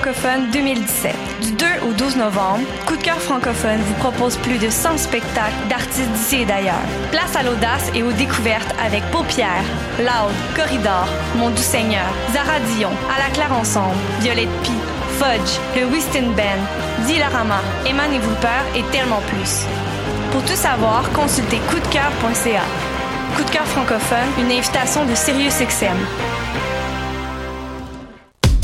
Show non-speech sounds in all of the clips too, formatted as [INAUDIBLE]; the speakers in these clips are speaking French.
francophone 2017. Du 2 au 12 novembre, Coup de cœur francophone vous propose plus de 100 spectacles d'artistes d'ici et d'ailleurs. Place à l'audace et aux découvertes avec Paupières, Loud, Corridor, Mon Doux Seigneur, Zara Dion, À la Claire Ensemble, Violette Pie, Fudge, le Whiston Band, Dilarama, Eman et et tellement plus. Pour tout savoir, consultez coupdecoeur.ca. Coup de cœur francophone, une invitation de SiriusXM.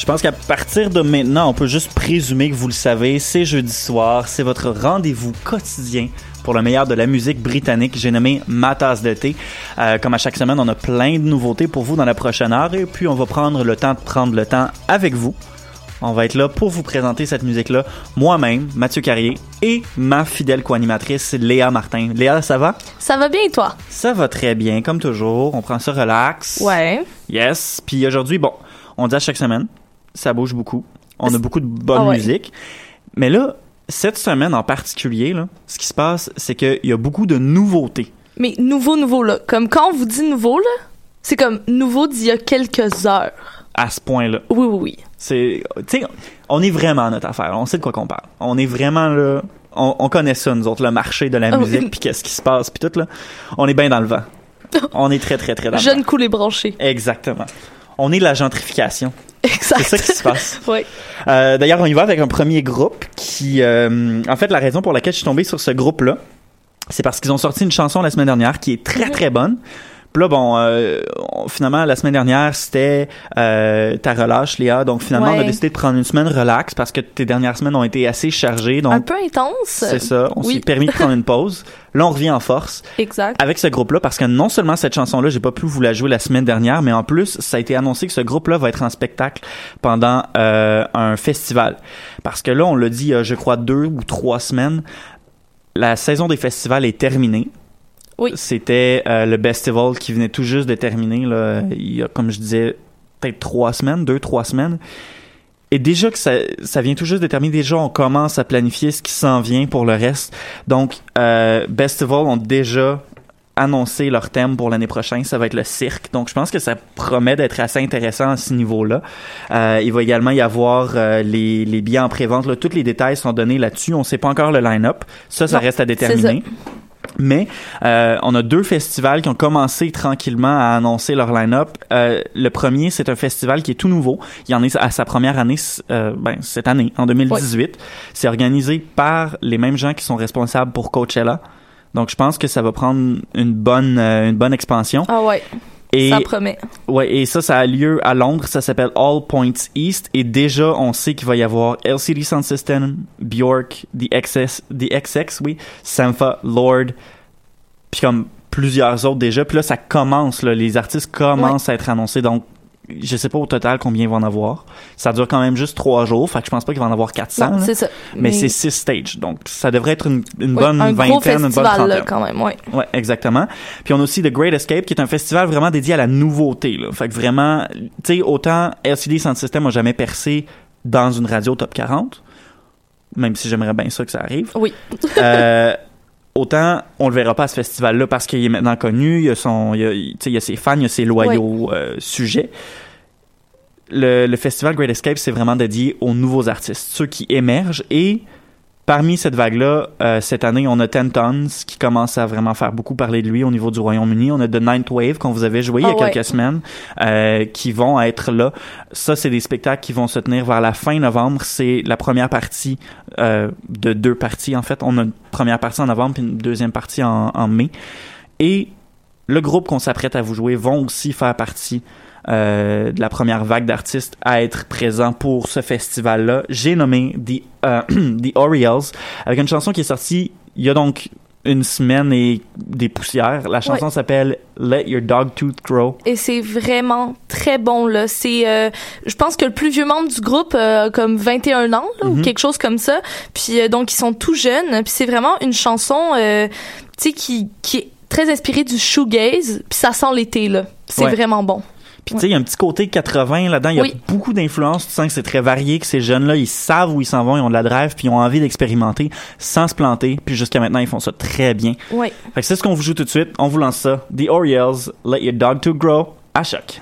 Je pense qu'à partir de maintenant, on peut juste présumer que vous le savez, c'est jeudi soir, c'est votre rendez-vous quotidien pour le meilleur de la musique britannique. J'ai nommé Ma tasse de thé. Euh, comme à chaque semaine, on a plein de nouveautés pour vous dans la prochaine heure et puis on va prendre le temps de prendre le temps avec vous. On va être là pour vous présenter cette musique-là, moi-même, Mathieu Carrier, et ma fidèle co-animatrice, Léa Martin. Léa, ça va? Ça va bien, toi? Ça va très bien, comme toujours. On prend ça relax. Ouais. Yes. Puis aujourd'hui, bon, on dit à chaque semaine, ça bouge beaucoup. On a beaucoup de bonne Ah ouais. musique. Mais là, cette semaine en particulier, là, ce qui se passe, c'est qu'il y a beaucoup de nouveautés. Mais nouveau, nouveau, là. Comme quand on vous dit nouveau, là, c'est comme nouveau d'il y a quelques heures. à ce point-là. Oui, oui, oui. C'est, tu sais, on est vraiment à notre affaire. On sait de quoi qu'on parle. On est vraiment là. On, on connaît ça, nous autres, le marché de la Ah oui. musique, puis qu'est-ce qui se passe, puis tout, là. On est bien dans le vent. [LAUGHS] On est très, très, très dans le Jeune vent. cool et branché. Exactement. On est la gentrification. Exact. C'est ça qui se passe. [LAUGHS] oui. Euh, D'ailleurs, on y va avec un premier groupe qui, euh, en fait, la raison pour laquelle je suis tombé sur ce groupe-là, c'est parce qu'ils ont sorti une chanson la semaine dernière qui est très très bonne. Puis là, bon, euh, finalement, la semaine dernière, c'était euh, ta relâche, Léa. Donc finalement, on a décidé de prendre une semaine relax parce que tes dernières semaines ont été assez chargées. Donc Un peu intense. c'est ça. On Oui. s'est permis de prendre une pause. Là, on revient en force Exact. avec ce groupe-là parce que non seulement cette chanson-là, j'ai pas pu vous la jouer la semaine dernière, mais en plus, ça a été annoncé que ce groupe-là va être en spectacle pendant euh, un festival. Parce que là, on l'a dit, je crois, deux ou trois semaines, la saison des festivals est terminée. Oui. C'était euh, le Bestival qui venait tout juste de terminer, là, il y a, comme je disais, peut-être trois semaines, deux, trois semaines. Et déjà que ça, ça vient tout juste de terminer, déjà on commence à planifier ce qui s'en vient pour le reste. Donc, euh, Bestival ont déjà annoncé leur thème pour l'année prochaine, ça va être le cirque. Donc, je pense que ça promet d'être assez intéressant à ce niveau-là. Euh, il va également y avoir euh, les, les billets en pré-vente. Tous les détails sont donnés là-dessus. On ne sait pas encore le line-up. Ça, ça Non, reste à déterminer. Mais euh, on a deux festivals qui ont commencé tranquillement à annoncer leur line-up. Euh, le premier, c'est un festival qui est tout nouveau. Il en est à sa première année euh, ben, cette année, en 2018. C'est organisé par les mêmes gens qui sont responsables pour Coachella. Donc, je pense que ça va prendre une bonne, euh, une bonne expansion. Ah ouais. Et, Ça promet. Ouais, et ça, ça a lieu à Londres. Ça s'appelle All Points East. Et déjà, on sait qu'il va y avoir LCD Sound System, Bjork, The XX, The XX, oui, Sampha, Lord, puis comme plusieurs autres déjà. Puis là, ça commence, là, les artistes commencent à être annoncés. Donc, je sais pas au total combien ils vont en avoir. Ça dure quand même juste trois jours, fait que je pense pas qu'ils vont en avoir 400. Non, là. c'est ça. Mais, Mais- c'est six stages, donc ça devrait être une, bonne un vingtaine, gros une bonne trentaine. là, quand même, ouais. Ouais, exactement. Puis on a aussi The Great Escape, qui est un festival vraiment dédié à la nouveauté. Là. Fait que vraiment, tu sais, autant LCD Sound System a jamais percé dans une radio top 40, même si j'aimerais bien ça que ça arrive. Oui. Euh, [LAUGHS] autant on le verra pas à ce festival-là parce qu'il est maintenant connu, il y a son, il y a, tu sais, il y a ses fans, il y a ses loyaux euh, sujets. Le, le festival Great Escape, c'est vraiment dédié aux nouveaux artistes, ceux qui émergent et Parmi cette vague-là, euh, cette année, on a Ten Tons qui commence à vraiment faire beaucoup parler de lui au niveau du Royaume-Uni. On a The Ninth Wave qu'on vous avait joué il y a Ah ouais. quelques semaines euh, qui vont être là. Ça, c'est des spectacles qui vont se tenir vers la fin novembre. C'est la première partie euh, de deux parties en fait. On a une première partie en novembre puis une deuxième partie en, en mai. Et le groupe qu'on s'apprête à vous jouer vont aussi faire partie euh, de la première vague d'artistes à être présents pour ce festival-là. J'ai nommé The, euh, [CLEARS THROAT] The Orioles avec une chanson qui est sortie il y a donc une semaine et des poussières. La chanson Ouais. s'appelle Let Your Dog Tooth Grow. Et c'est vraiment très bon là. C'est, euh, je pense que le plus vieux membre du groupe euh, a comme 21 ans là, Mhm. ou quelque chose comme ça. Puis euh, donc ils sont tout jeunes. Puis c'est vraiment une chanson, tu sais, qui qui est très inspirée du shoegaze. Puis ça sent l'été là. C'est Ouais. vraiment bon. Puis tu sais, il y a un petit côté 80 là-dedans. Il y a Oui. beaucoup d'influences. Tu sens que c'est très varié, que ces jeunes-là, ils savent où ils s'en vont, ils ont de la drive, puis ils ont envie d'expérimenter sans se planter. Puis jusqu'à maintenant, ils font ça très bien. Ouais. Fait que c'est ce qu'on vous joue tout de suite. On vous lance ça. The Orioles, Let Your Dog To Grow, à choc.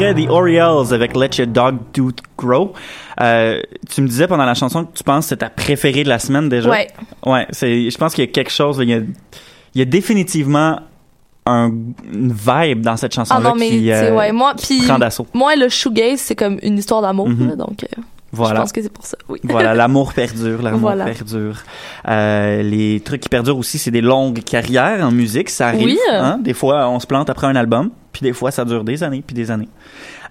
Frais, The Orioles avec Let Your Dog Do Grow. Euh, tu me disais pendant la chanson que tu penses que c'est ta préférée de la semaine déjà? Ouais. Ouais, c'est, je pense qu'il y a quelque chose, il y a, il y a définitivement un, une vibe dans cette Ah chanson-là non, mais qui, euh, ouais, moi, puis prend d'assaut. moi, le shoegaze, c'est comme une histoire d'amour, Mhm. là, donc euh, je Voilà. pense que c'est pour ça, oui. [LAUGHS] Voilà, l'amour perdure, l'amour Voilà. perdure. Euh, les trucs qui perdurent aussi, c'est des longues carrières en musique, ça arrive. Oui. hein. Des fois, on se plante après un album, puis des fois, ça dure des années, puis des années.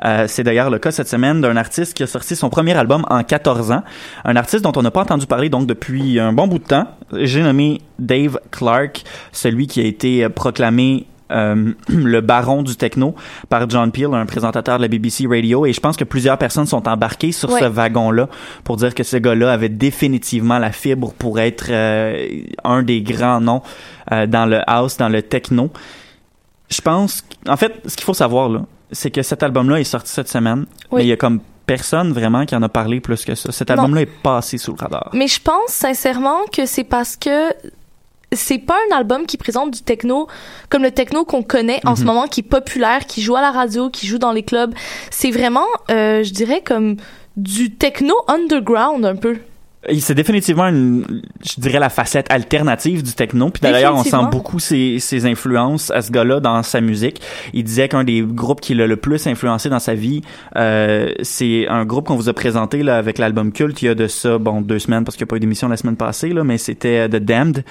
Euh, c'est d'ailleurs le cas cette semaine d'un artiste qui a sorti son premier album en 14 ans. Un artiste dont on n'a pas entendu parler donc depuis un bon bout de temps. J'ai nommé Dave Clark, celui qui a été proclamé euh, [CLEARS THROAT] le baron du techno par John Peel, un présentateur de la BBC Radio. Et je pense que plusieurs personnes sont embarquées sur Ouais. ce wagon-là pour dire que ce gars-là avait définitivement la fibre pour être euh, un des grands noms euh, dans le house, dans le techno. Je pense, en fait, ce qu'il faut savoir là, c'est que cet album-là est sorti cette semaine, Oui. mais il y a comme personne vraiment qui en a parlé plus que ça. Cet album-là est passé sous le radar. Mais je pense sincèrement que c'est parce que c'est pas un album qui présente du techno comme le techno qu'on connaît en ce Mhm. moment, qui est populaire, qui joue à la radio, qui joue dans les clubs. C'est vraiment, euh, je dirais, comme du techno underground un peu. C'est définitivement une, je dirais, la facette alternative du techno. Puis d'ailleurs, on sent beaucoup ses, ses influences à ce gars-là dans sa musique. Il disait qu'un des groupes qui l'a le plus influencé dans sa vie, euh, c'est un groupe qu'on vous a présenté là avec l'album Culte il y a de ça, bon, deux semaines parce qu'il n'y a pas eu d'émission la semaine passée là, mais c'était euh, The Damned.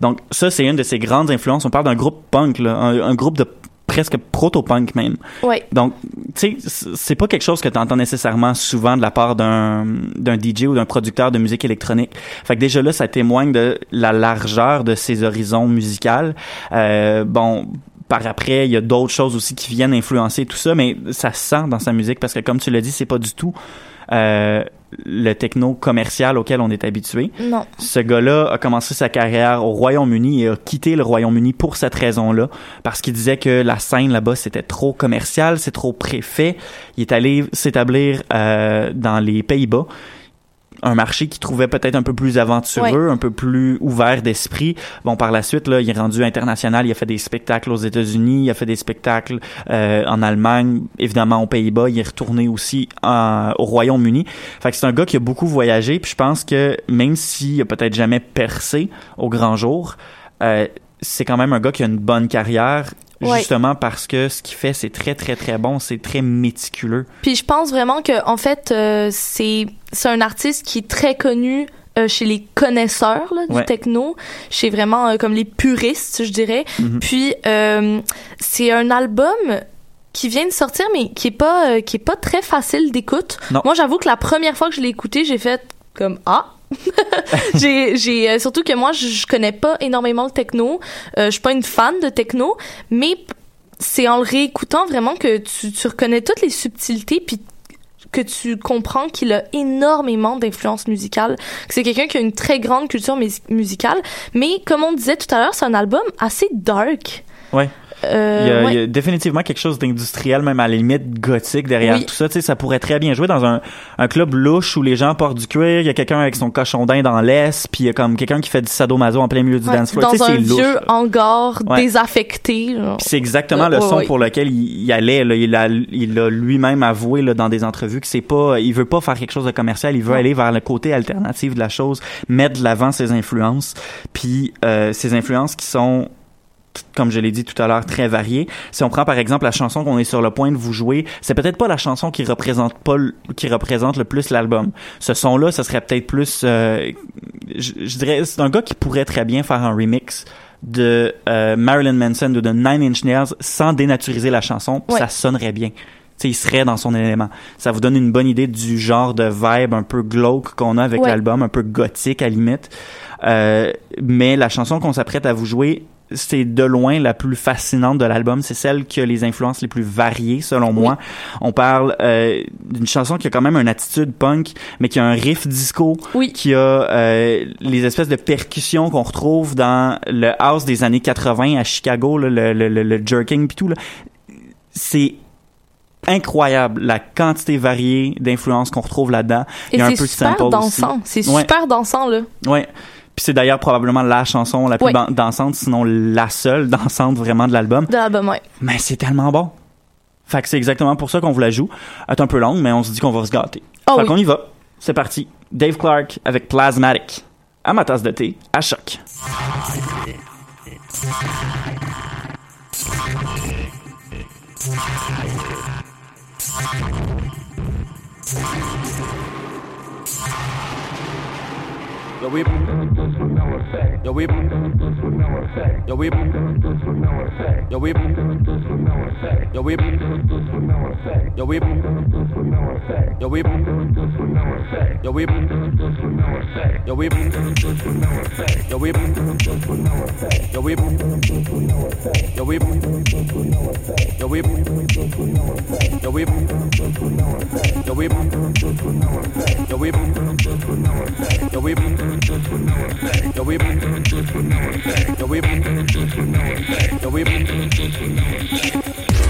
Donc ça, c'est une de ses grandes influences. On parle d'un groupe punk, là, un, un groupe de presque proto-punk même. Ouais. Donc, tu sais, c'est pas quelque chose que tu entends nécessairement souvent de la part d'un d'un DJ ou d'un producteur de musique électronique. Fait que déjà là, ça témoigne de la largeur de ses horizons musicaux. Euh, bon, par après, il y a d'autres choses aussi qui viennent influencer tout ça, mais ça se sent dans sa musique parce que, comme tu l'as dit, c'est pas du tout euh, le techno commercial auquel on est habitué. Non. Ce gars-là a commencé sa carrière au Royaume-Uni et a quitté le Royaume-Uni pour cette raison-là, parce qu'il disait que la scène là-bas c'était trop commercial, c'est trop préfet. Il est allé s'établir euh, dans les Pays-Bas, un marché qu'il trouvait peut-être un peu plus aventureux, un peu plus ouvert d'esprit. Bon, par la suite, là, il est rendu international. Il a fait des spectacles aux États-Unis, il a fait des spectacles euh, en Allemagne, évidemment aux Pays-Bas. Il est retourné aussi en- au Royaume-Uni. Fait que c'est un gars qui a beaucoup voyagé. Puis je pense que même s'il a peut-être jamais percé au grand jour, euh, c'est quand même un gars qui a une bonne carrière. Ouais. Justement parce que ce qu'il fait, c'est très, très, très bon. C'est très méticuleux. Puis je pense vraiment que en fait euh, c'est c'est un artiste qui est très connu euh, chez les connaisseurs là, du techno, chez vraiment euh, comme les puristes, je dirais. Mhm. Puis euh, c'est un album qui vient de sortir mais qui est pas qui est pas très facile d'écoute. Moi j'avoue que la première fois que je l'ai écouté, j'ai fait comme ah [LAUGHS] j'ai euh, surtout que moi je, connais pas énormément le techno. Euh, je suis pas une fan de techno mais c'est en le réécoutant vraiment que tu, reconnais toutes les subtilités puis que tu comprends qu'il a énormément d'influence musicale. C'est quelqu'un qui a une très grande culture mus- musicale. Mais comme on disait tout à l'heure c'est un album assez dark. Ouais. Euh, il, y a, ouais. il y a définitivement quelque chose d'industriel, même à la limite gothique derrière Oui. tout ça. Tu sais, ça pourrait très bien jouer dans un, un club louche où les gens portent du cuir, il y a quelqu'un avec son cochon d'Inde dans l'est, puis il y a comme quelqu'un qui fait du sadomaso en plein milieu du Ouais, dance floor. Tu dans sais, un c'est louche. vieux là. hangar Ouais. désaffecté c'est exactement le son pour lequel il, il allait. Là. Il a, il a lui-même avoué là, dans des entrevues que c'est pas, il veut pas faire quelque chose de commercial. Il veut aller vers le côté alternatif de la chose, mettre de l'avant ses influences, puis euh, ses influences qui sont comme je l'ai dit tout à l'heure, très variées. Si on prend par exemple la chanson qu'on est sur le point de vous jouer, c'est peut-être pas la chanson qui représente pas qui représente le plus l'album. Ce son-là, ce serait peut-être plus, euh, je, je dirais, c'est un gars qui pourrait très bien faire un remix de euh, Marilyn Manson ou de Nine Inch Nails sans dénaturiser la chanson, Ouais. ça sonnerait bien. Tu sais, il serait dans son élément. Ça vous donne une bonne idée du genre de vibe un peu glauque qu'on a avec Ouais. l'album, un peu gothique à la limite. Euh, mais la chanson qu'on s'apprête à vous jouer, c'est de loin la plus fascinante de l'album. C'est celle qui a les influences les plus variées, selon moi. On parle euh, d'une chanson qui a quand même une attitude punk, mais qui a un riff disco, Oui. qui a euh, les espèces de percussions qu'on retrouve dans le house des années 80 à Chicago, là, le, le, le, le jerking puis tout. là. C'est incroyable la quantité variée d'influences qu'on retrouve là-dedans. Et Il y a un c'est peu de super sample dansant. C'est Ouais. super dansant, là. Ouais. Puis c'est d'ailleurs probablement la chanson la plus dansante, sinon la seule [LAUGHS] dansante vraiment de l'album. De l'album, ouais. Mais c'est tellement bon. Fait que c'est exactement pour ça qu'on vous la joue. Elle est un peu longue, mais on se dit qu'on va se gâter. Ah fait oui. qu'on y va. C'est parti. Dave Clark avec Plasmatic. À ma tasse de thé, à choc. But we. Yo, we Yo, we Yo, we Yo, we Yo, we Yo, we Yo, we Yo, we Yo, we Yo, we Yo, we Yo, we Yo, we Yo, we Yo, we Yo, we we been doing just for no. No, we been doing just for no. No, we been doing just for no.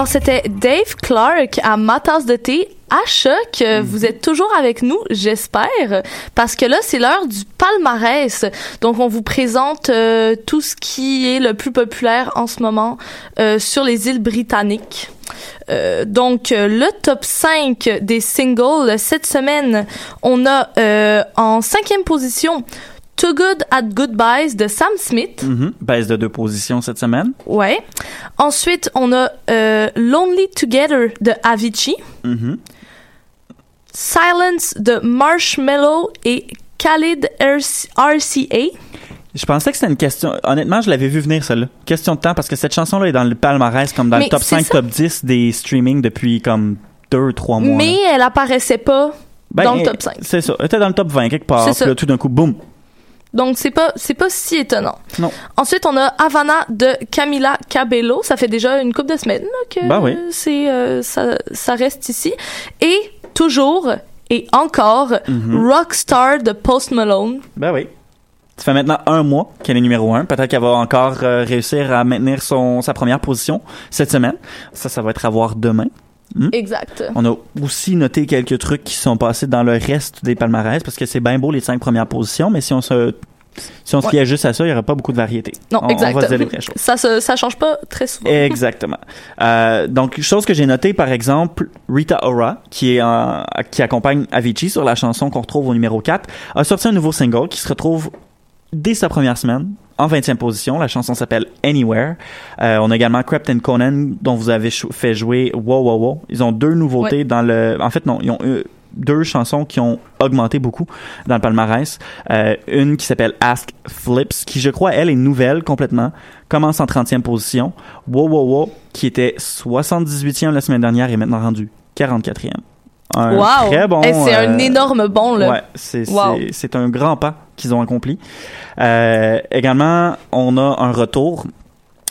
Alors, c'était Dave Clark à Ma tasse de thé à Choc. Euh, Vous êtes toujours avec nous, j'espère, parce que là, c'est l'heure du palmarès. Donc, on vous présente euh, tout ce qui est le plus populaire en ce moment euh, sur les îles britanniques. Euh, donc, le top 5 des singles cette semaine, on a en cinquième position Too Good at Goodbyes de Sam Smith. Mhm. Baisse de deux positions cette semaine. Ouais. Ensuite, on a euh, Lonely Together de Avicii. Mhm. Silence de Marshmello et Khalid RC- RCA. Je pensais que c'était une question. Honnêtement, je l'avais vu venir, celle-là. Question de temps, parce que cette chanson-là est dans le palmarès, comme dans Mais le top c'est 5, ça. top 10 des streamings depuis comme deux, trois mois. Mais là. elle apparaissait pas Ben, dans le top 5. C'est ça. Elle était dans le top 20 quelque part. Puis là, tout d'un coup, boum. Donc c'est pas c'est pas si étonnant. Non. Ensuite, on a Havana de Camila Cabello. Ça fait déjà une couple de semaines que Ben oui. c'est euh, ça, ça reste ici. Et toujours et encore Mhm. Rockstar de Post Malone. Ben oui. Ça fait maintenant un mois qu'elle est numéro un. Peut-être qu'elle va encore euh, réussir à maintenir son, sa première position cette semaine. Ça, ça va être à voir demain. Hmm? Exact. On a aussi noté quelques trucs qui sont passés dans le reste des palmarès parce que c'est bien beau les cinq premières positions, mais si on se si on se Ouais. fiait juste à ça, il n'y aurait pas beaucoup de variété. Non, on, exact. On va se dire les vraies choses. Ça se, ça change pas très souvent. Exactement. Euh, donc, chose que j'ai notée, par exemple, Rita Ora, qui est en- qui accompagne Avicii sur la chanson qu'on retrouve au numéro 4, a sorti un nouveau single qui se retrouve dès sa première semaine en 20e position. La chanson s'appelle Anywhere. Euh, on a également Crept and Conan, dont vous avez fait jouer Wow Wow Wow. Ils ont deux nouveautés Ouais. dans le... En fait, non, ils ont euh, deux chansons qui ont augmenté beaucoup dans le palmarès. Euh, une qui s'appelle Ask Flips, qui je crois, elle, est nouvelle complètement. Commence en 30e position. Wow Wow Wow, qui était 78e la semaine dernière, est maintenant rendu 44e. Un wow. très bon... Eh, c'est un euh, énorme bon là. Ouais, c'est Wow. un grand pas qu'ils ont accompli. Euh, également, on a un retour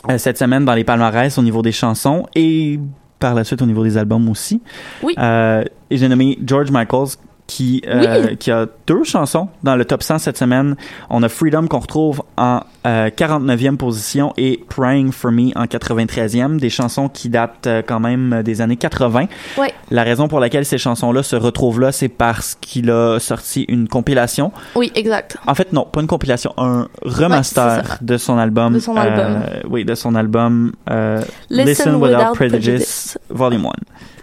euh, cette semaine dans les palmarès au niveau des chansons et par la suite au niveau des albums aussi. Oui. Et j'ai nommé George Michaels qui, euh, Oui. qui a deux chansons dans le top 100 cette semaine. On a Freedom qu'on retrouve en euh, 49e position et Praying for Me en 93e, des chansons qui datent euh, quand même des années 80. Ouais. La raison pour laquelle ces chansons-là se retrouvent là, c'est parce qu'il a sorti une compilation. Oui, exact. En fait, non, pas une compilation, un remaster de son album. De son album. euh, oui, de son album euh, Listen Listen, Without, Without Prejudice, Prejudice. Volume 1.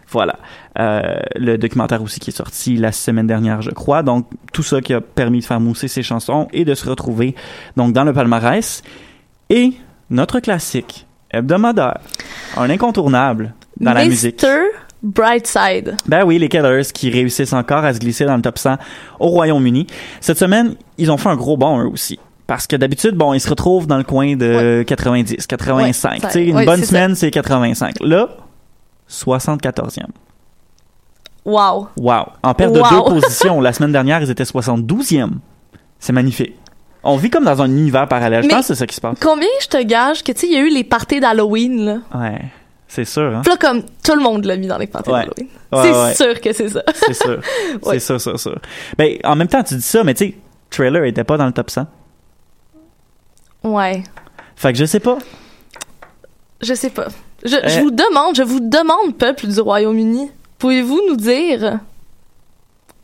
Voilà. Euh, le documentaire aussi qui est sorti la semaine dernière, je crois. Donc, tout ça qui a permis de faire mousser ses chansons et de se retrouver donc dans le palmarès. Et notre classique hebdomadaire, un incontournable dans la musique. Brightside. Ben oui, les Killers qui réussissent encore à se glisser dans le top 100 au Royaume-Uni. Cette semaine, ils ont fait un gros bond eux aussi. Parce que d'habitude, bon, ils se retrouvent dans le coin de 90, 85. Ouais, tu sais, une ouais, bonne semaine, c'est 85. Là, 74e. Wow. Wow. En perte de Wow. deux [LAUGHS] positions. La semaine dernière, ils étaient 72e. C'est magnifique. On vit comme dans un univers parallèle. Je pense que c'est ça qui se passe. Combien je te gage que tu sais il y a eu les parties d'Halloween là? Ouais. C'est sûr, hein? Puis là comme tout le monde l'a mis dans les parties Ouais. d'Halloween. Ouais, c'est ouais. sûr que c'est ça. C'est sûr. [LAUGHS] C'est sûr, sûr, sûr. Ben, en même temps, tu dis ça, mais tu sais, Trailer était pas dans le top 100. Ouais. Fait que je sais pas. Je sais pas. Je, Euh. je vous demande, je vous demande peuple du Royaume-Uni, pouvez-vous nous dire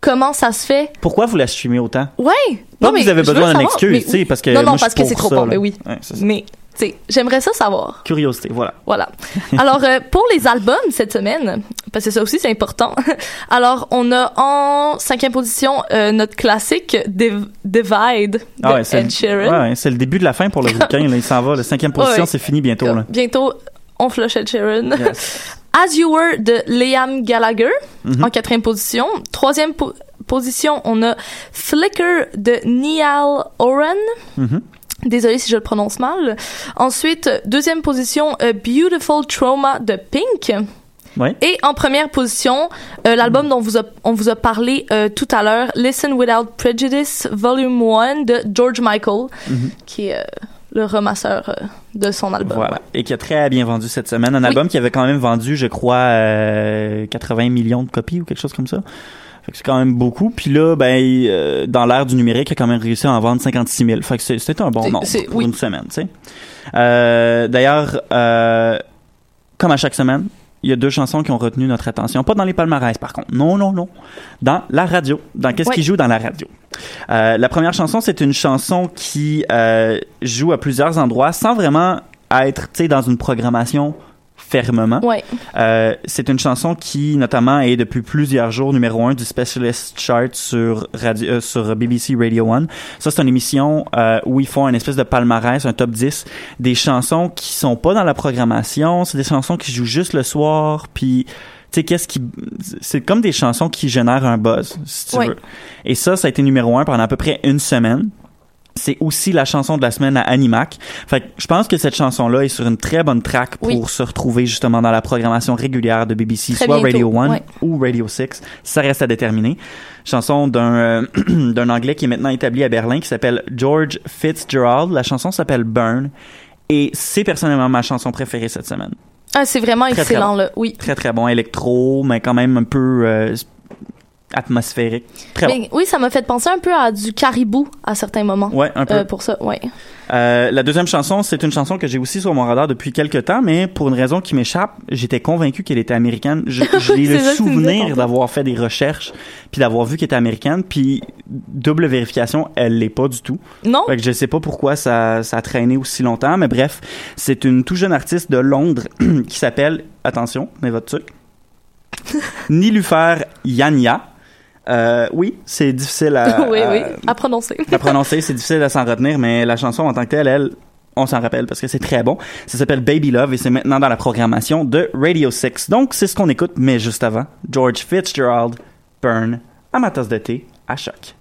comment ça se fait? Pourquoi vous la streamez autant? Ouais. Pas Non, mais vous avez besoin d'une excuse, tu sais, oui. parce que Non, non, moi, parce que c'est trop ça, bon, là. mais oui. Ouais. Mais tu sais, j'aimerais ça savoir. Curiosité, voilà. Voilà. [LAUGHS] Alors, euh, pour les albums cette semaine, parce que ça aussi c'est important. [LAUGHS] Alors, on a en cinquième position euh, notre classique Div- Divide de Ah ouais, c'est Ed Sheeran. ouais, ouais, c'est le début de la fin pour le [LAUGHS] bouquin. là, il s'en va. La cinquième position, c'est fini bientôt. Là. Bientôt, on flush Ed Sheeran. Yes. [LAUGHS] As You Were de Liam Gallagher Mhm. en quatrième position. Troisième po- position, on a Flicker de Niall Horan. Mhm. Désolée si je le prononce mal. Ensuite, deuxième position, A Beautiful Trauma de Pink. Ouais. Et en première position, euh, l'album dont vous a- on vous a parlé euh, tout à l'heure, Listen Without Prejudice Volume 1 de George Michael, Mhm. qui est euh, le remasseur euh, de son album. Voilà. Et qui a très bien vendu cette semaine. Un album qui avait quand même vendu, je crois, euh, 80 millions de copies ou quelque chose comme ça. Fait que c'est quand même beaucoup. Puis là, ben, euh, dans l'ère du numérique, il a quand même réussi à en vendre 56 000. Fait que c'est- c'était un bon nombre pour oui. une semaine, tu sais. Euh, D'ailleurs, euh, comme à chaque semaine, il y a deux chansons qui ont retenu notre attention. Pas dans les palmarès, par contre. Non, non, non. Dans la radio. Dans qu'est-ce Ouais. qui joue dans la radio? Euh, la première chanson, c'est une chanson qui euh, joue à plusieurs endroits sans vraiment être, tu sais, dans une programmation fermement. Ouais. Euh, c'est une chanson qui, notamment, est depuis plusieurs jours numéro un du Specialist Chart sur, radio, euh, sur BBC Radio 1. Ça, c'est une émission euh, où ils font une espèce de palmarès, un top 10 des chansons qui sont pas dans la programmation. C'est des chansons qui jouent juste le soir, puis... Tu sais, qu'est-ce qui... C'est comme des chansons qui génèrent un buzz, si tu veux. Et ça, ça a été numéro un pendant à peu près une semaine. C'est aussi la chanson de la semaine à Animac. Fait que je pense que cette chanson-là est sur une très bonne track pour Oui. se retrouver justement dans la programmation régulière de BBC, Très soit bientôt, Radio 1 ouais. ou Radio 6. Ça reste à déterminer. Chanson d'un euh, [CLEARS THROAT] d'un Anglais qui est maintenant établi à Berlin qui s'appelle George Fitzgerald. La chanson s'appelle Burn. Et c'est personnellement ma chanson préférée cette semaine. Ah, c'est vraiment Très, très excellent, bon. là. Oui. Très très bon électro, mais quand même un peu euh, atmosphérique. Très bon. Mais oui, ça m'a fait penser un peu à du caribou à certains moments. Ouais, un peu. Euh, pour ça, ouais. Euh, la deuxième chanson, c'est une chanson que j'ai aussi sur mon radar depuis quelques temps, mais pour une raison qui m'échappe, j'étais convaincu qu'elle était américaine. J'ai [LAUGHS] le souvenir d'avoir fait des recherches, puis d'avoir vu qu'elle était américaine, puis double vérification, elle l'est pas du tout. Non? Fait que je sais pas pourquoi ça, ça a traîné aussi longtemps, mais bref, c'est une tout jeune artiste de Londres [CLEARS THROAT] qui s'appelle, attention, mais votre truc, [LAUGHS] Nilufer Yanya. Euh, oui, c'est difficile à, [LAUGHS] oui, à- oui. À prononcer. [LAUGHS] à prononcer, c'est difficile à s'en retenir, mais la chanson en tant que telle, elle, on s'en rappelle parce que c'est très bon. Ça s'appelle Baby Love et c'est maintenant dans la programmation de Radio 6. Donc, c'est ce qu'on écoute, mais juste avant, George Fitzgerald, Burn, à ma tasse de thé, à choc.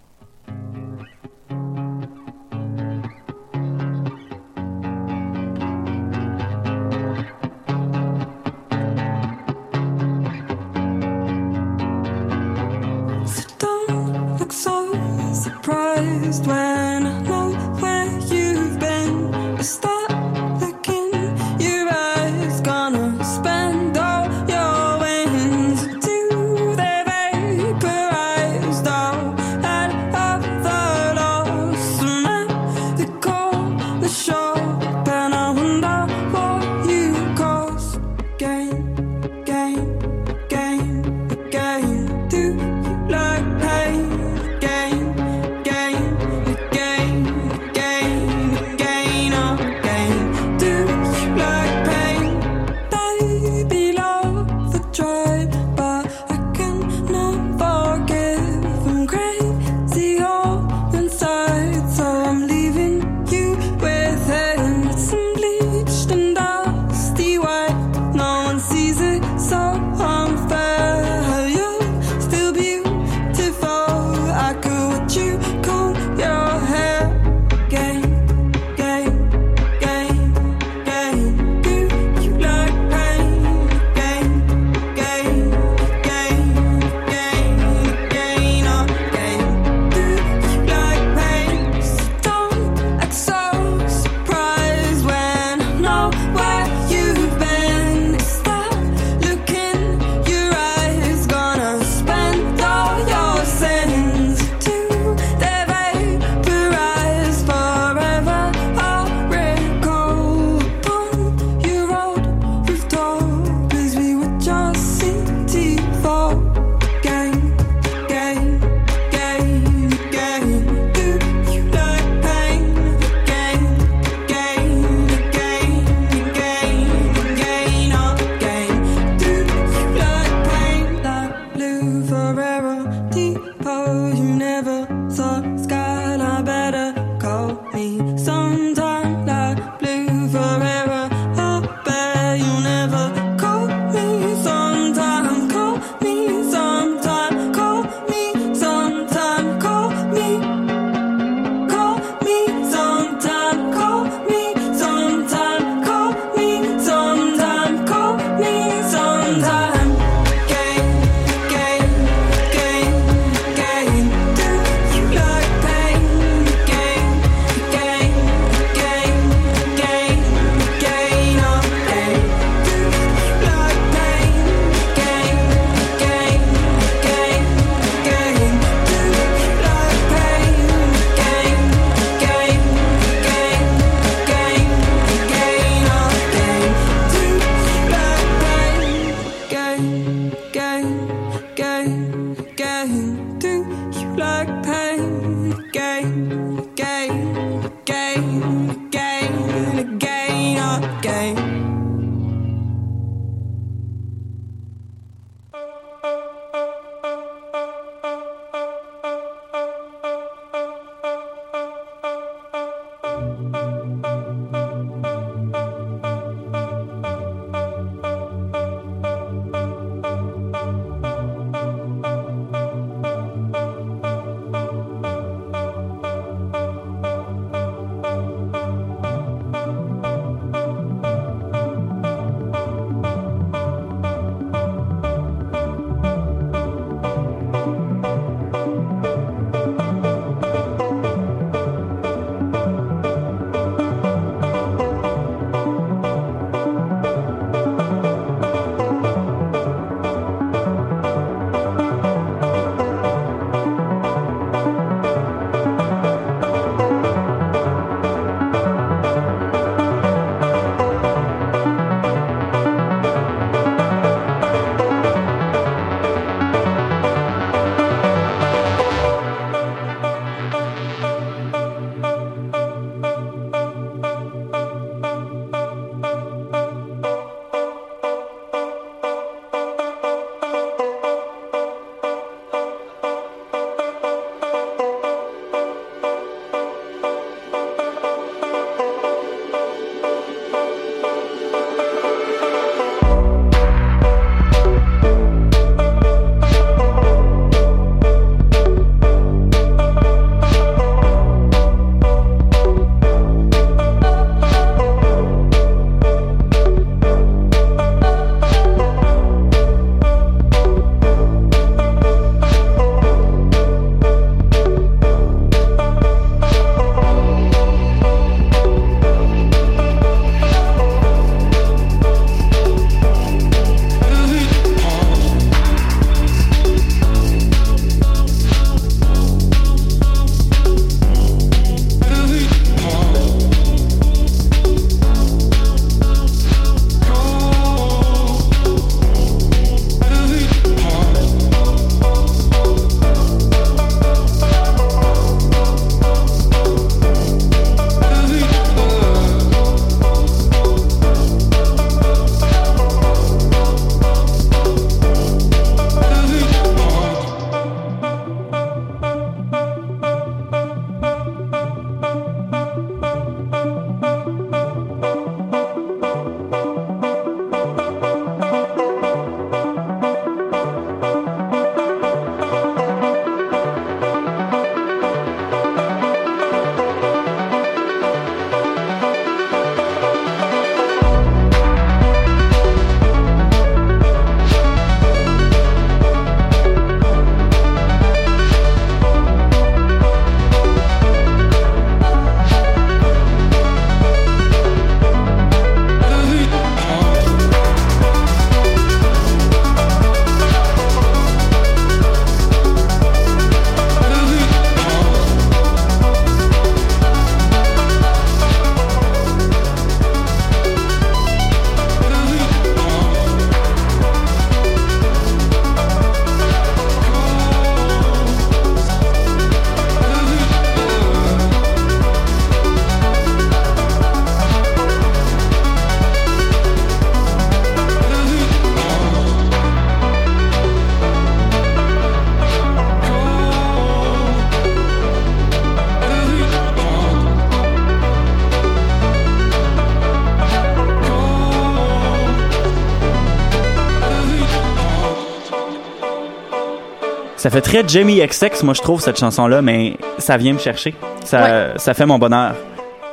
Fait très Jamie XX, moi je trouve cette chanson-là, mais ça vient me chercher. Ça, ça fait mon bonheur.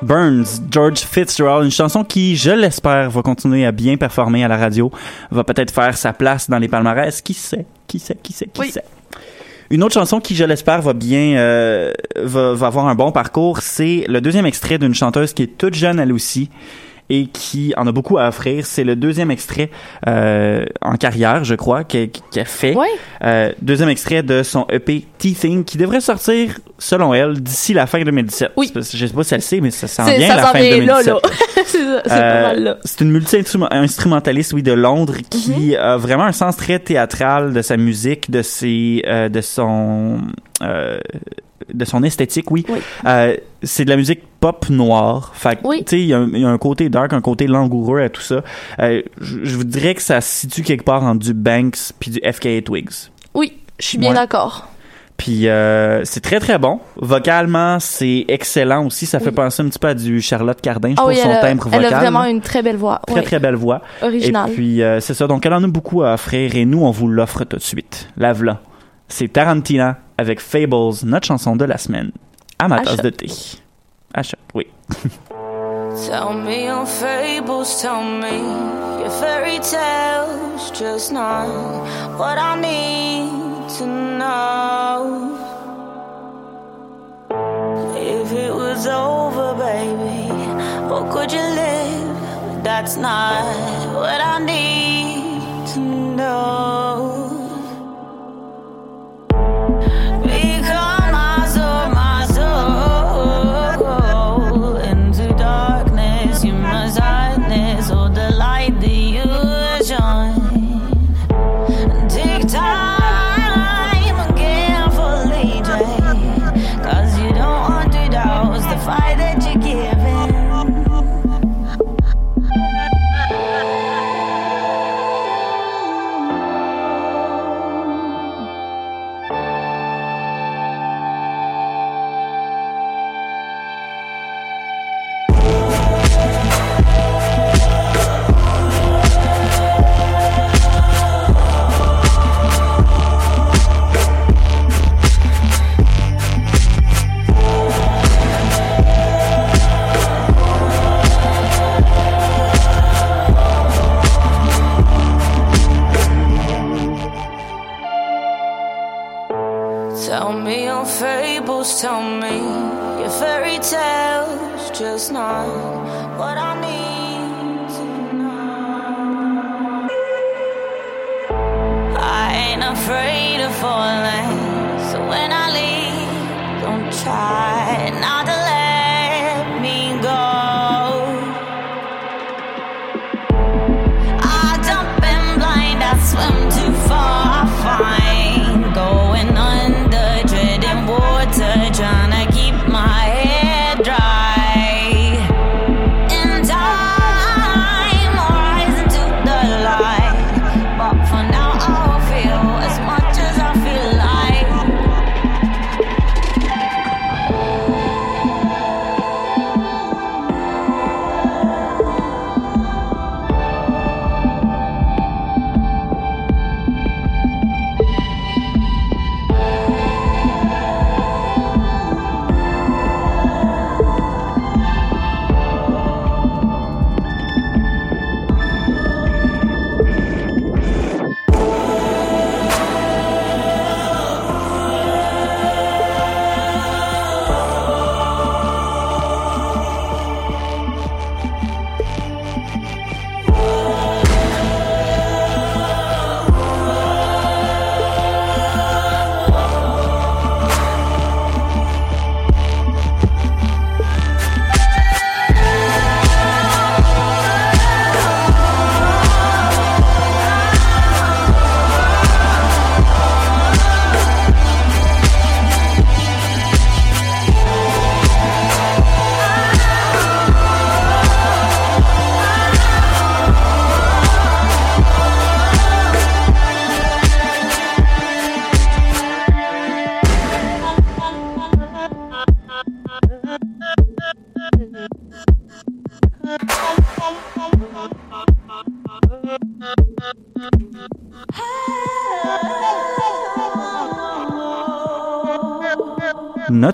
Burns, George Fitzgerald, une chanson qui, je l'espère, va continuer à bien performer à la radio, va peut-être faire sa place dans les palmarès. Qui sait, qui sait, qui sait, qui sait. Une autre chanson qui, je l'espère, va bien, euh, va, va avoir un bon parcours, c'est le deuxième extrait d'une chanteuse qui est toute jeune elle aussi et qui en a beaucoup à offrir. C'est le deuxième extrait euh, en carrière, je crois, qu'elle fait. Euh, deuxième extrait de son EP Teething qui devrait sortir, selon elle, d'ici la fin 2017. Oui. Je sais pas si elle sait, mais ça s'en vient ça la fin vient 2017. là, [LAUGHS] c'est Euh, mal là. C'est une multi-instrumentaliste, oui, de Londres, qui Mhm. a vraiment un sens très théâtral de sa musique, de ses, euh, de son, euh, de son esthétique, oui. Euh, c'est de la musique pop noire. Fait que, tu sais, il y, a un- il y a un côté dark, un côté langoureux à tout ça. Euh, je vous dirais que ça se situe quelque part entre du Banks puis du FKA Twigs. Oui, je suis bien Ouais. d'accord. Puis euh, c'est très très bon. Vocalement, c'est excellent aussi. Ça fait penser un petit peu à du Charlotte Cardin, je Ah trouve oui, son elle a, timbre elle vocal. a vraiment une très belle voix. Très très belle voix. Originale. Et puis euh, c'est ça. Donc elle en a beaucoup à offrir et nous on vous l'offre tout de suite. La v'là. C'est Tarantina avec Fables, notre chanson de la semaine. À ma tasse de thé. Achat, oui. [LAUGHS] Tell me your fables, tell me your fairy tales, just not what I need to know. If it was over, baby, or could you live? That's not what I need to know.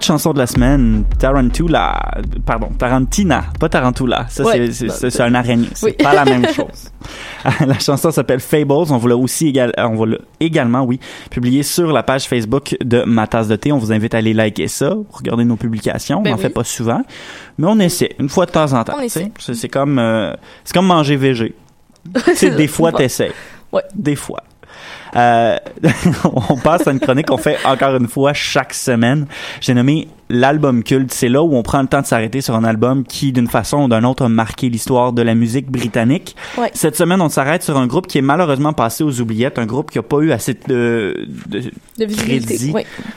Notre chanson de la semaine, Tarantula, pardon, Tarantina, pas Tarantula. Ça, Ouais. c'est- c'est c'est un araignée. C'est Oui. pas la même [LAUGHS] chose. [LAUGHS] la chanson s'appelle Fables. On vous l'a aussi égal, euh, on va l'a également, oui, publié sur la page Facebook de Ma Tasse de thé. On vous invite à aller liker ça, regarder nos publications. Ben on en oui. fait pas souvent, mais on essaie une fois de temps en temps. C'est c'est comme, euh, c'est comme manger végé. [LAUGHS] Sais, des fois, Bon. t'essaies. Ouais. Des fois. Euh, [LAUGHS] on passe à une chronique qu'on fait encore une fois chaque semaine. J'ai nommé l'album culte. C'est là où on prend le temps de s'arrêter sur un album qui, d'une façon ou d'une autre, a marqué l'histoire de la musique britannique. Ouais. Cette semaine, on s'arrête sur un groupe qui est malheureusement passé aux oubliettes, un groupe qui a pas eu assez de, de, crédit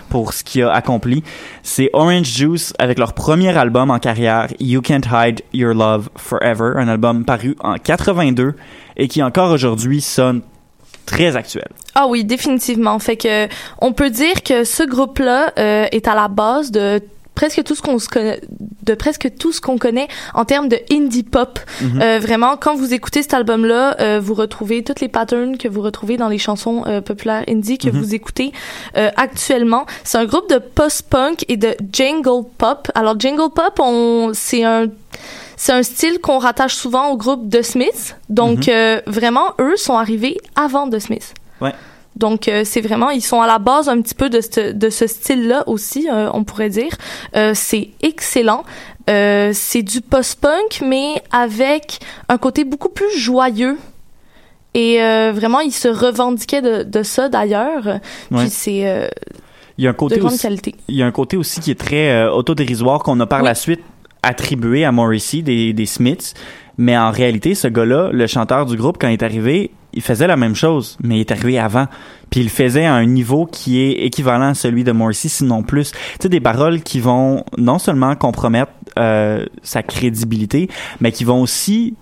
pour ce qu'il a accompli. C'est Orange Juice avec leur premier album en carrière, You Can't Hide Your Love Forever, un album paru en 82 et qui encore aujourd'hui sonne très actuel. Ah oui, définitivement. Fait que on peut dire que ce groupe-là euh, est à la base de presque tout ce qu'on se connaît de presque tout ce qu'on connaît en termes de indie pop Mhm. Euh, vraiment quand vous écoutez cet album là vous retrouvez toutes les patterns que vous retrouvez dans les chansons euh, populaires indie que Mhm. vous écoutez euh, actuellement c'est un groupe de post-punk et de jingle pop alors jingle pop on c'est un c'est un style qu'on rattache souvent au groupe de Smith. Donc, Mhm. euh, vraiment, eux sont arrivés avant The Smith. Ouais. Donc, euh, c'est vraiment, ils sont à la base un petit peu de ce, de ce style-là aussi, euh, on pourrait dire. Euh, c'est excellent. C'est du post-punk, mais avec un côté beaucoup plus joyeux. Et vraiment, ils se revendiquaient de, de ça d'ailleurs. Ouais. Puis c'est Il y a un de côté aussi, qualité. il y a un côté aussi qui est très autodérisoire qu'on a par Oui. la suite attribué à Morrissey des, des Smiths. Mais en réalité, ce gars-là, le chanteur du groupe, quand il est arrivé, il faisait la même chose, mais il est arrivé avant. Puis il faisait à un niveau qui est équivalent à celui de Morrissey, sinon plus. Tu sais, des paroles qui vont non seulement compromettre euh, sa crédibilité, mais qui vont aussi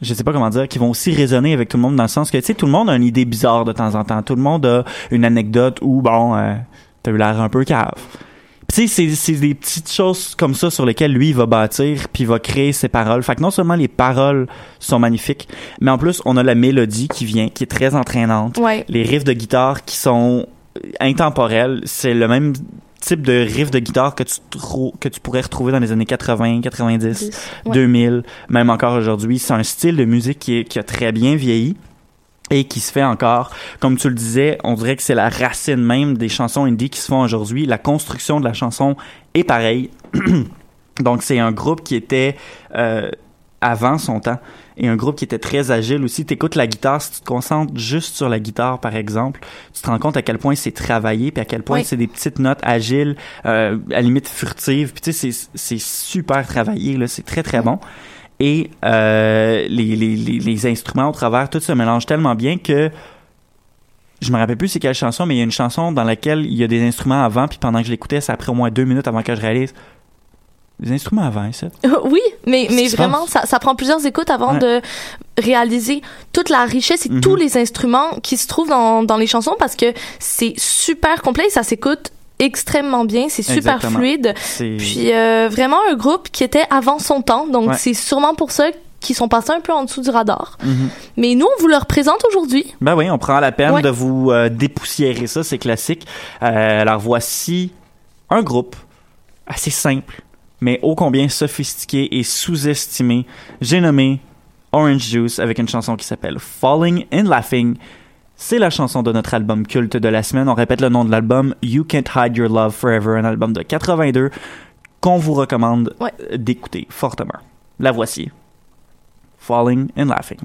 je sais pas comment dire, qui vont aussi résonner avec tout le monde dans le sens que, tu sais, tout le monde a une idée bizarre de temps en temps. Tout le monde a une anecdote où, bon, euh, t'as eu l'air un peu cave. Tu sais, c'est- c'est des petites choses comme ça sur lesquelles lui il va bâtir, puis il va créer ses paroles. Fait que non seulement les paroles sont magnifiques, mais en plus, on a la mélodie qui vient, qui est très entraînante. Ouais. Les riffs de guitare qui sont intemporels. C'est le même type de riff de guitare que tu, trou- que tu pourrais retrouver dans les années 80, 90. Ouais. 2000, même encore aujourd'hui. C'est un style de musique qui, est- qui a très bien vieilli et qui se fait encore. Comme tu le disais, on dirait que c'est la racine même des chansons indie qui se font aujourd'hui. La construction de la chanson est pareille. [CLEARS THROAT] Donc c'est un groupe qui était euh, avant son temps et un groupe qui était très agile aussi. T'écoutes la guitare, si tu te concentres juste sur la guitare par exemple, tu te rends compte à quel point c'est travaillé puis à quel point Oui. c'est des petites notes agiles, euh, à la limite furtives. Puis tu sais, c'est c'est super travaillé là, c'est très très bon. Et euh, les, les, les, les instruments au travers, tout se mélange tellement bien que je me rappelle plus c'est quelle chanson, mais il y a une chanson dans laquelle il y a des instruments avant, puis pendant que je l'écoutais, ça a pris au moins deux minutes avant que je réalise. Des instruments avant, ça. [LAUGHS] oui, mais, mais vraiment, ça, ça prend plusieurs écoutes avant Ouais. de réaliser toute la richesse et Mhm. tous les instruments qui se trouvent dans, dans les chansons parce que c'est super complet et ça s'écoute extrêmement bien, c'est super Exactement. fluide. Puis euh, vraiment un groupe qui était avant son temps, donc Ouais. c'est sûrement pour ça qu'ils sont passés un peu en dessous du radar. Mhm. Mais nous, on vous le représente aujourd'hui. Ben oui, on prend la peine Ouais. de vous euh, dépoussiérer ça, c'est classique. Euh, alors voici un groupe assez simple, mais ô combien sophistiqué et sous-estimé. J'ai nommé Orange Juice avec une chanson qui s'appelle Falling and Laughing. C'est la chanson de notre album culte de la semaine. On répète le nom de l'album You Can't Hide Your Love Forever, un album de 82 qu'on vous recommande Ouais. d'écouter fortement. La voici. Falling and Laughing.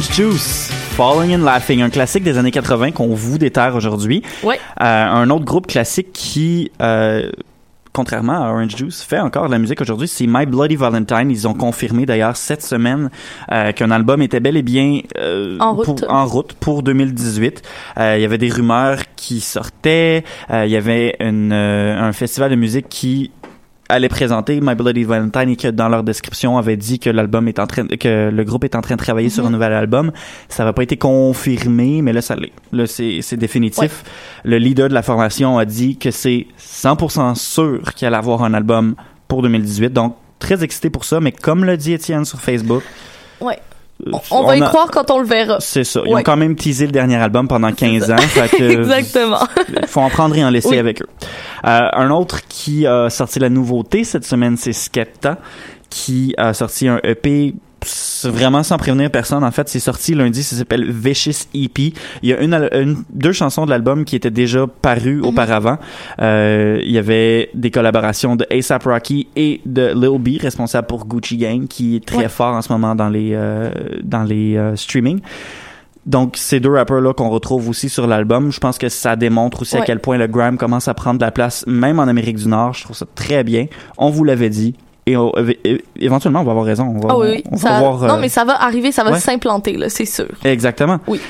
Orange Juice, Falling and Laughing, un classique des années 80 qu'on vous déterre aujourd'hui. Euh, un autre groupe classique qui, euh, contrairement à Orange Juice, fait encore de la musique aujourd'hui, c'est My Bloody Valentine. Ils ont confirmé d'ailleurs cette semaine euh, qu'un album était bel et bien En route. Pour, en route pour 2018. Euh, il y avait des rumeurs qui sortaient. Il y avait une, un festival de musique qui allait présenter My Bloody Valentine et que dans leur description avait dit que l'album est en train que le groupe est en train de travailler sur un Mhm. nouvel album. Ça n'a pas été confirmé, mais là ça l'est. Là c'est définitif. Le leader de la formation a dit que c'est 100% sûr qu'il allait avoir un album pour 2018. Donc très excité pour ça, mais comme l'a dit Étienne sur Facebook, Ouais. Euh, On, va y a- croire quand on le verra. C'est ça. Ils Ouais. ont quand même teasé le dernier album pendant 15 ans. fait que [LAUGHS] Exactement. faut en prendre et en laisser Oui. avec eux. Euh, un autre qui a sorti la nouveauté cette semaine, c'est Skepta, qui a sorti un EP vraiment sans prévenir personne. En fait, c'est sorti lundi, ça s'appelle Vicious EP. Il y a une, deux chansons de l'album qui étaient déjà parues auparavant. Euh, il y avait des collaborations de ASAP Rocky et de Lil B, responsable pour Gucci Gang, qui est très Ouais. fort en ce moment dans les euh, dans les euh, streaming. Donc, ces deux rappeurs-là qu'on retrouve aussi sur l'album, je pense que ça démontre aussi à quel point le grime commence à prendre de la place, même en Amérique du Nord. Je trouve ça très bien. On vous l'avait dit. Et on- éventuellement, on va avoir raison. On va, Ah oui, oui. on va Ça- avoir, Non, euh, mais ça va arriver, ça va ouais. s'implanter, là, c'est sûr. Exactement. Oui.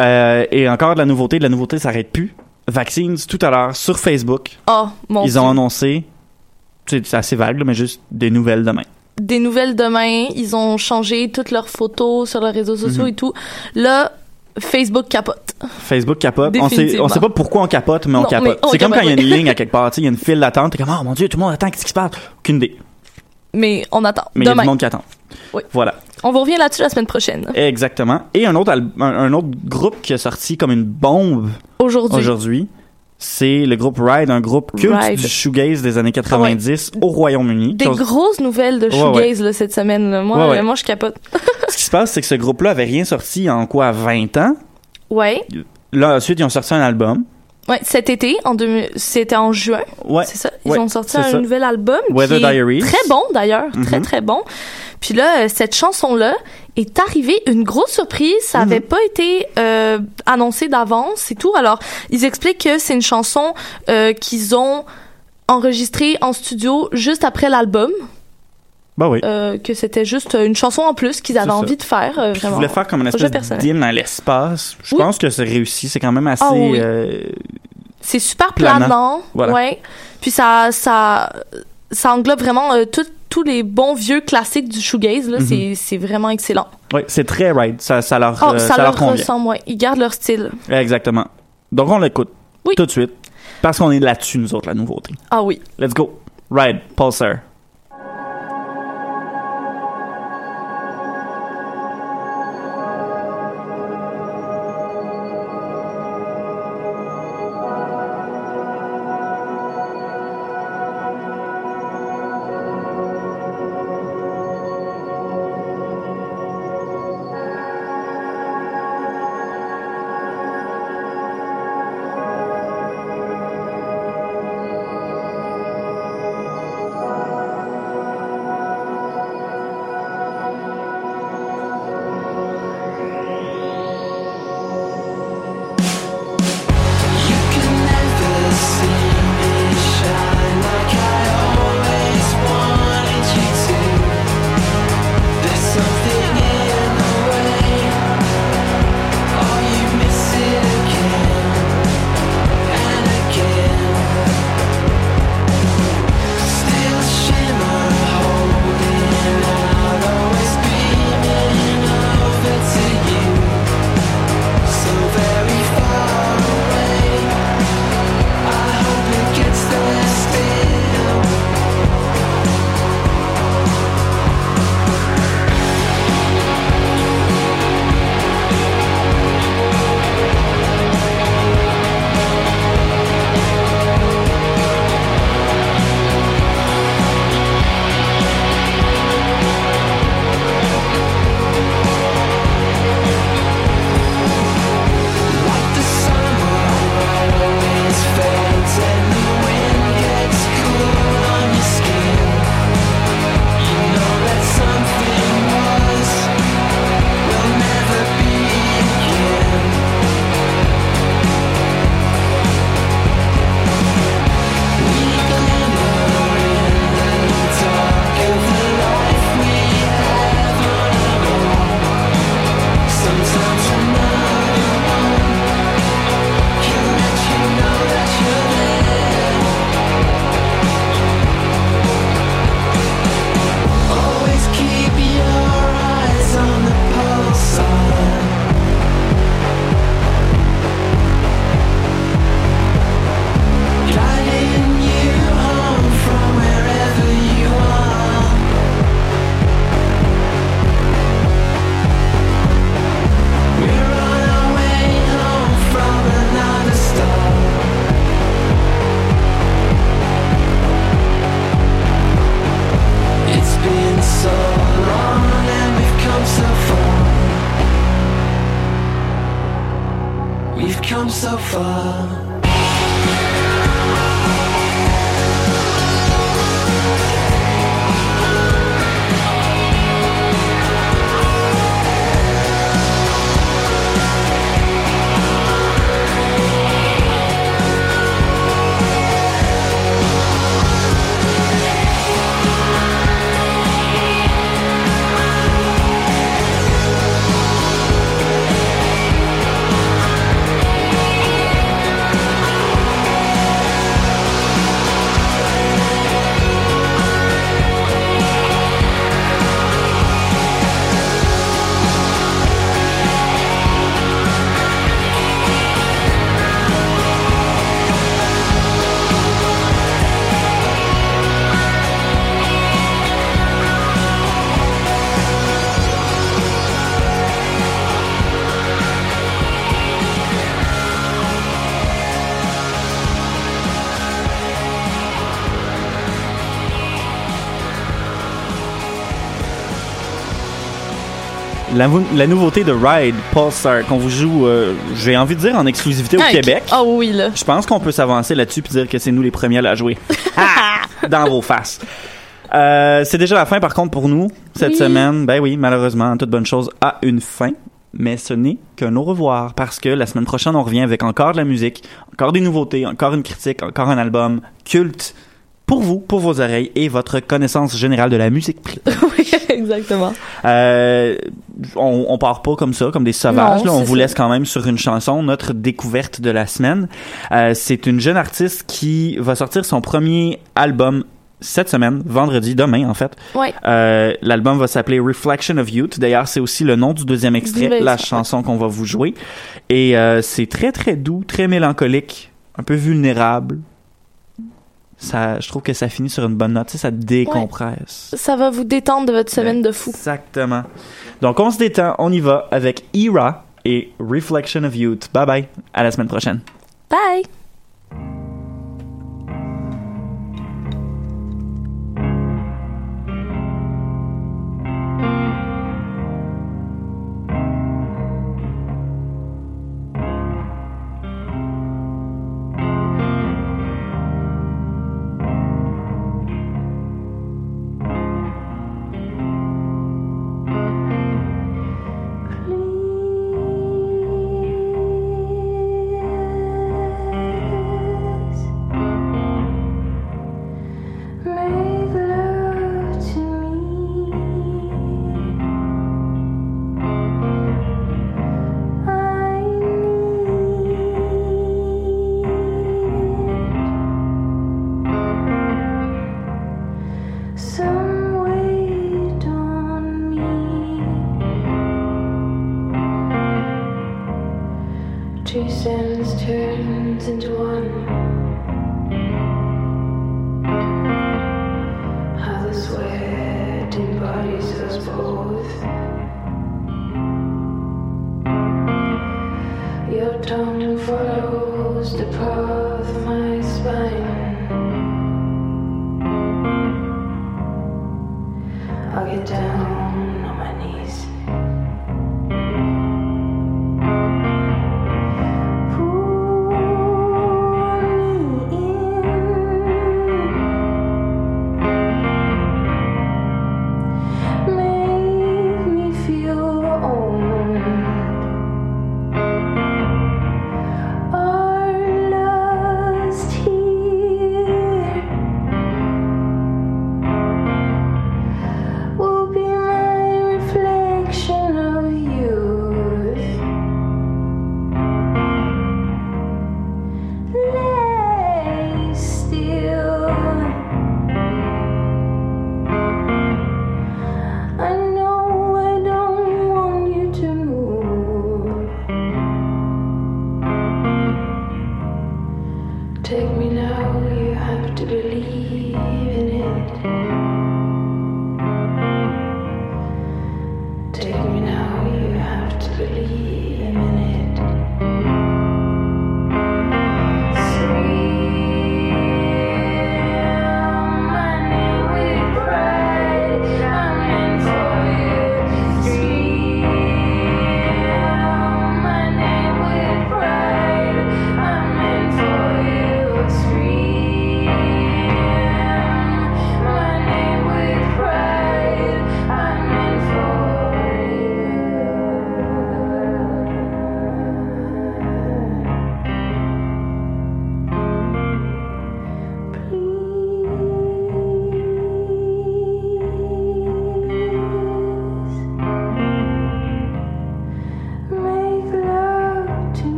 Euh, et encore de la nouveauté. De la nouveauté, ça s'arrête plus. Vaccines, tout à l'heure, sur Facebook, Oh, mon ils Dieu. ont annoncé, c'est assez vague, là, mais juste des nouvelles demain. Des nouvelles demain, ils ont changé toutes leurs photos sur leurs réseaux sociaux Mhm. et tout. Là, Facebook capote. Facebook capote. On sait, on sait pas pourquoi on capote, mais on Non, capote. C'est comme quand il y a une ligne à quelque part, il y a une file d'attente, t'es comme, oh mon dieu, tout le monde attend, qu'est-ce qui se passe? Aucune idée. Mais on attend. Mais il y a du monde qui attend. Oui. Voilà. On vous revient là-dessus la semaine prochaine. Exactement. Et un autre, un, un autre groupe qui a sorti comme une bombe Aujourd'hui. aujourd'hui, c'est le groupe Ride, un groupe culte Ride. du shoegaze des années 90 au Royaume-Uni. Des grosses nouvelles de Ouais, shoegaze là, cette semaine. là. Moi, Ouais, ouais. euh, moi, je capote. [LAUGHS] Ce qui se passe, c'est que ce groupe-là avait rien sorti en quoi, 20 ans? Ouais. Là, ensuite, ils ont sorti un album. Ouais, cet été, en 2000 c'était en juin. Ouais. C'est ça? Ils Ouais, ont sorti un ça. nouvel album. Weather qui est Diaries. Très bon d'ailleurs. Très, Mhm. très bon. Puis là, euh, cette chanson-là est arrivée, une grosse surprise. Ça Mhm. avait pas été euh, annoncé d'avance et tout. Alors, ils expliquent que c'est une chanson euh, qu'ils ont enregistrée en studio juste après l'album. Bah oui. Euh, que c'était juste une chanson en plus qu'ils avaient ça. envie de faire. euh, Puis ils vraiment. voulaient faire comme une espèce d'hymne à l'espace. Je Oui. pense que c'est réussi. C'est quand même assez... Ah oui. euh, C'est super Planant. planant. Voilà. Ouais. Puis ça, ça, ça englobe vraiment euh, tout- tous les bons vieux classiques du shoegaze. Là, Mhm. c'est, c'est vraiment excellent. ouais, c'est très Ride. Ça, ça leur, Oh, euh, ça, ça leur ressemble, ouais. Ils gardent leur style. Exactement. Donc on l'écoute Oui. tout de suite. Parce qu'on est là-dessus, nous autres, la nouveauté. Ah oui. Let's go. Ride, Pulsar. La, nouveauté de Ride Pulsar qu'on vous joue, euh, j'ai envie de dire en exclusivité au Ah, Québec. Ah oui, là. Je pense qu'on peut s'avancer là-dessus puis dire que c'est nous les premiers à la jouer. [LAUGHS] Dans vos faces. Euh, c'est déjà la fin par contre pour nous cette Oui. semaine. Ben oui, malheureusement, toute bonne chose a une fin. Mais ce n'est qu'un au revoir parce que la semaine prochaine, on revient avec encore de la musique, encore des nouveautés, encore une critique, encore un album culte pour vous, pour vos oreilles et votre connaissance générale de la musique. [LAUGHS] oui, exactement. Euh, on, on part pas comme ça, comme des sauvages. Non, là. On vous ça. laisse quand même sur une chanson, notre découverte de la semaine. Euh, c'est une jeune artiste qui va sortir son premier album cette semaine, vendredi, demain en fait. Ouais. Euh, L'album va s'appeler Reflection of Youth. D'ailleurs, c'est aussi le nom du deuxième extrait, la chanson qu'on va vous jouer. Et euh, c'est très très doux, très mélancolique, un peu vulnérable. Ça, je trouve que ça finit sur une bonne note. Tu sais, ça décompresse. Ça va vous détendre de votre semaine de fou. Exactement. Donc, on se détend, on y va avec Ira et Reflection of Youth. Bye bye. À la semaine prochaine. Bye!